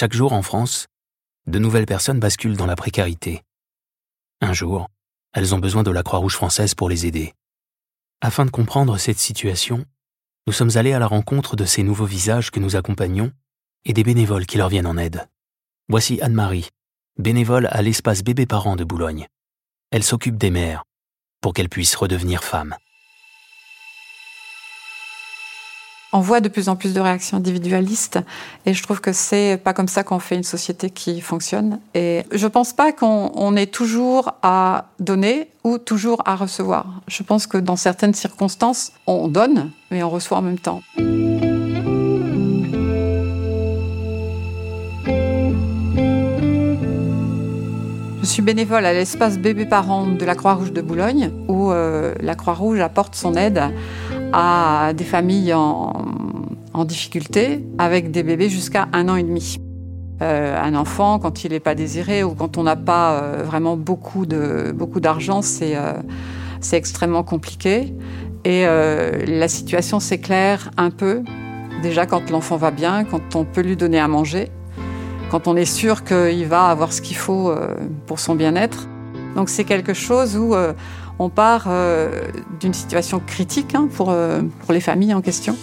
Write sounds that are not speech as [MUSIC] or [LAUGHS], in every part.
Chaque jour en France, de nouvelles personnes basculent dans la précarité. Un jour, elles ont besoin de la Croix-Rouge française pour les aider. Afin de comprendre cette situation, nous sommes allés à la rencontre de ces nouveaux visages que nous accompagnons et des bénévoles qui leur viennent en aide. Voici Anne-Marie, bénévole à l'espace bébé parents de Boulogne. Elle s'occupe des mères pour qu'elles puissent redevenir femmes. On voit de plus en plus de réactions individualistes et je trouve que c'est pas comme ça qu'on fait une société qui fonctionne. Et je pense pas qu'on est toujours à donner ou toujours à recevoir. Je pense que dans certaines circonstances, on donne, mais on reçoit en même temps. Je suis bénévole à l'espace bébé parents de la Croix-Rouge de Boulogne, où euh, la Croix-Rouge apporte son aide à des familles en, difficulté avec des bébés jusqu'à un an et demi. Euh, un enfant, quand il n'est pas désiré ou quand on n'a pas euh, vraiment beaucoup de beaucoup d'argent, c'est c'est extrêmement compliqué. Et la situation s'éclaire un peu déjà quand l'enfant va bien, quand on peut lui donner à manger quand on est sûr qu'il va avoir ce qu'il faut euh, pour son bien-être. Donc c'est quelque chose où euh, on part euh, d'une situation critique hein, pour, pour les familles en question.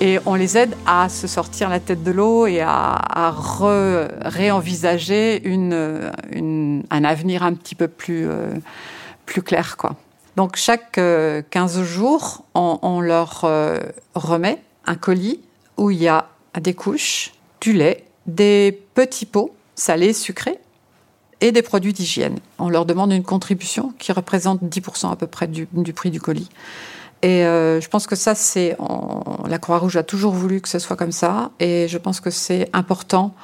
Et on les aide à se sortir la tête de l'eau et à, réenvisager une, un avenir un petit peu plus, plus clair. Quoi. Donc chaque 15 jours, on, on leur remet un colis où il y a des couches, du lait, des petits pots salés, sucrés et des produits d'hygiène. On leur demande une contribution qui représente 10% à peu près du, prix du colis. Et euh, je pense que ça, c'est. La Croix-Rouge a toujours voulu que ce soit comme ça. Et je pense que c'est important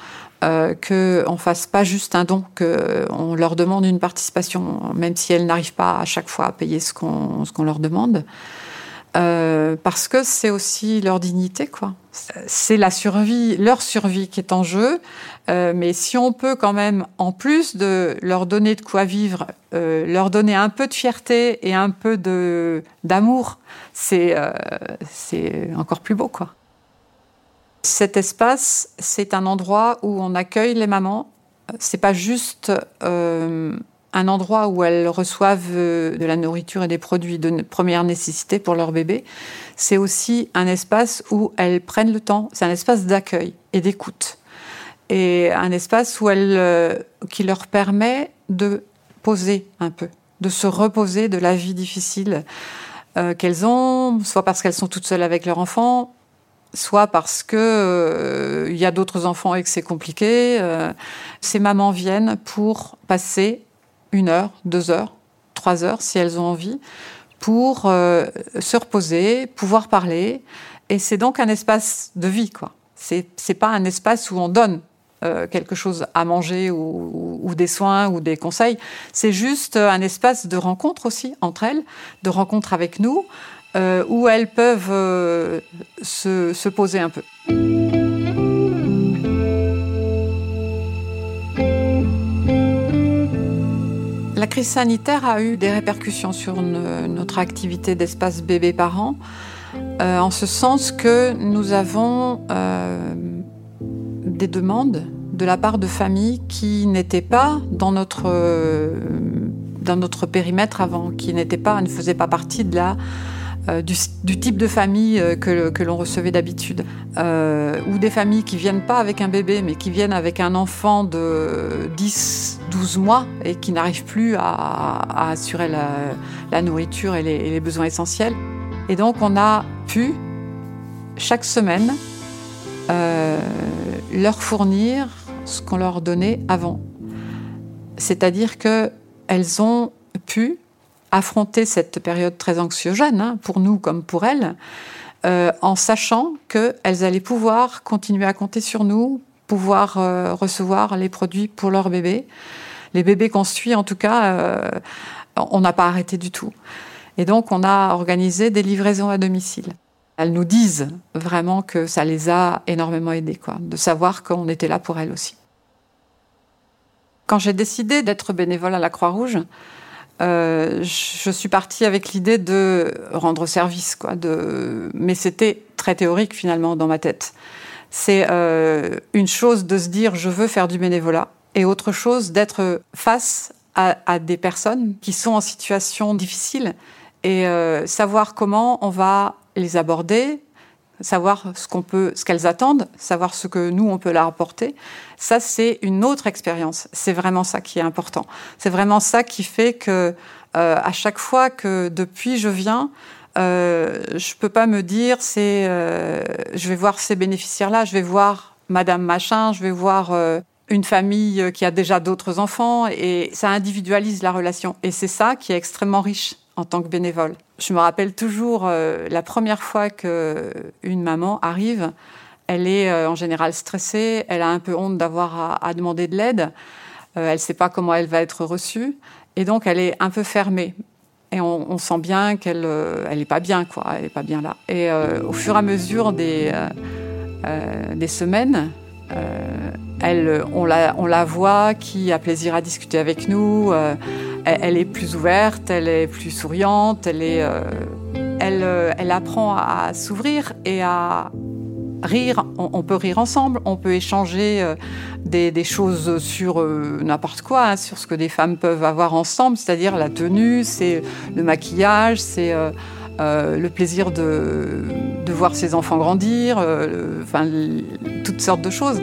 euh, qu'on fasse pas juste un don, qu'on leur demande une participation, même si elles n'arrivent pas à chaque fois à payer ce qu'on leur demande. Euh, parce que c'est aussi leur dignité, quoi. C'est la survie, leur survie qui est en jeu. Euh, mais si on peut quand même, en plus de leur donner de quoi vivre, euh, leur donner un peu de fierté et un peu de d'amour, c'est c'est encore plus beau, quoi. Cet espace, c'est un endroit où on accueille les mamans. C'est pas juste un endroit où elles reçoivent euh, de la nourriture et des produits de première nécessité pour leur bébé, c'est aussi un espace où elles prennent le temps, c'est un espace d'accueil et d'écoute. Et un espace où elles, euh, qui leur permet de poser un peu, de se reposer de la vie difficile euh, qu'elles ont, soit parce qu'elles sont toutes seules avec leur enfant, soit parce que il y a d'autres enfants et que c'est compliqué. ces mamans viennent pour passer une heure, deux heures, trois heures, si elles ont envie, pour euh, se reposer, pouvoir parler. Et c'est donc un espace de vie, quoi. C'est, c'est pas un espace où on donne euh, quelque chose à manger ou, des soins ou des conseils. C'est juste un espace de rencontre aussi entre elles, de rencontre avec nous, euh, où elles peuvent se, se poser un peu. Crise sanitaire a eu des répercussions sur notre activité d'espace bébé-parents, euh, en ce sens que nous avons euh, des demandes de la part de familles qui n'étaient pas dans notre, dans notre périmètre avant, qui n'étaient pas, ne faisaient pas partie de la euh, du, type de famille euh, que, l'on recevait d'habitude. Euh, ou des familles qui viennent pas avec un bébé, mais qui viennent avec un enfant de 10, 12 mois et qui n'arrivent plus à, assurer la, nourriture et les, besoins essentiels. Et donc on a pu, chaque semaine, leur fournir ce qu'on leur donnait avant. C'est-à-dire qu'elles ont pu affronter cette période très anxiogène, hein, pour nous comme pour elles, euh, en sachant qu'elles allaient pouvoir continuer à compter sur nous, pouvoir euh, recevoir les produits pour leur bébé. Les bébés qu'on suit, en tout cas, euh, on n'a pas arrêté du tout. Et donc, on a organisé des livraisons à domicile. Elles nous disent vraiment que ça les a énormément aidées, quoi, de savoir qu'on était là pour elles aussi. Quand j'ai décidé d'être bénévole à la Croix-Rouge, euh, je suis partie avec l'idée de rendre service, quoi. Mais c'était très théorique finalement dans ma tête. C'est euh, une chose de se dire je veux faire du bénévolat et autre chose d'être face à, des personnes qui sont en situation difficile et euh, savoir comment on va les aborder, savoir ce qu'on peut, ce qu'elles attendent, savoir ce que nous on peut leur apporter. Ça, c'est une autre expérience. C'est vraiment ça qui est important. C'est vraiment ça qui fait que euh, à chaque fois que depuis je viens, euh, je peux pas me dire c'est, euh, je vais voir ces bénéficiaires-là, je vais voir Madame Machin, je vais voir euh, une famille qui a déjà d'autres enfants et ça individualise la relation. Et c'est ça qui est extrêmement riche en tant que bénévole. Je me rappelle toujours euh, la première fois que une maman arrive, elle est euh, en général stressée, elle a un peu honte d'avoir à, demander de l'aide, euh, elle ne sait pas comment elle va être reçue et donc elle est un peu fermée. Et on, sent bien qu'elle elle pas bien quoi, elle est pas bien là. Et au fur et à mesure des semaines, on la voit qui a plaisir à discuter avec nous. Euh, elle, est plus ouverte, elle est plus souriante, elle, est, euh, elle, euh, elle apprend à s'ouvrir et à rire. On, peut rire ensemble, on peut échanger des, des choses sur n'importe quoi, hein, sur ce que des femmes peuvent avoir ensemble, c'est-à-dire la tenue, c'est le maquillage, c'est le plaisir de, de, voir ses enfants grandir, enfin toutes sortes de choses.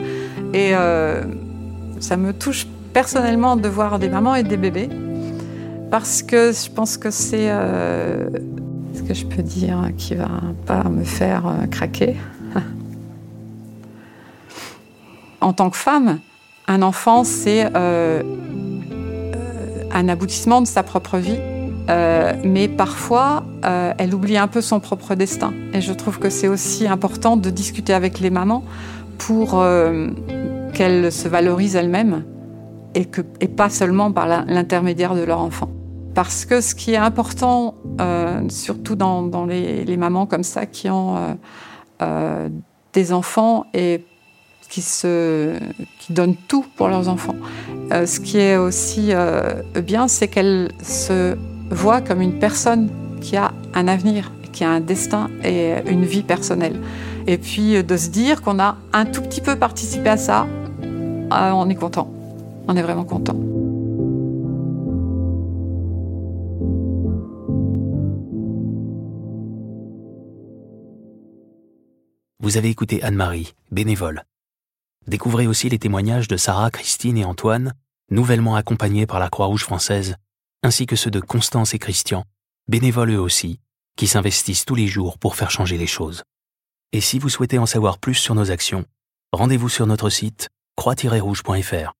Et euh, ça me touche personnellement de voir des mamans et des bébés parce que je pense que c'est euh, ce que je peux dire qui va pas me faire euh, craquer. [LAUGHS] en tant que femme, un enfant, c'est un aboutissement de sa propre vie, mais parfois, elle oublie un peu son propre destin. Et je trouve que c'est aussi important de discuter avec les mamans pour qu'elles se valorisent elles-mêmes et, et pas seulement par l'intermédiaire de leur enfant. Parce que ce qui est important, euh, surtout dans, les, mamans comme ça qui ont euh, euh, des enfants et qui, donnent tout pour leurs enfants, ce qui est aussi bien, c'est qu'elles se voient comme une personne qui a un avenir, qui a un destin et une vie personnelle. Et puis de se dire qu'on a un tout petit peu participé à ça, on est content. On est vraiment content. Vous avez écouté Anne-Marie, bénévole. Découvrez aussi les témoignages de Sarah, Christine et Antoine, nouvellement accompagnés par la Croix-Rouge française, ainsi que ceux de Constance et Christian, bénévoles eux aussi, qui s'investissent tous les jours pour faire changer les choses. Et si vous souhaitez en savoir plus sur nos actions, rendez-vous sur notre site croix-rouge.fr.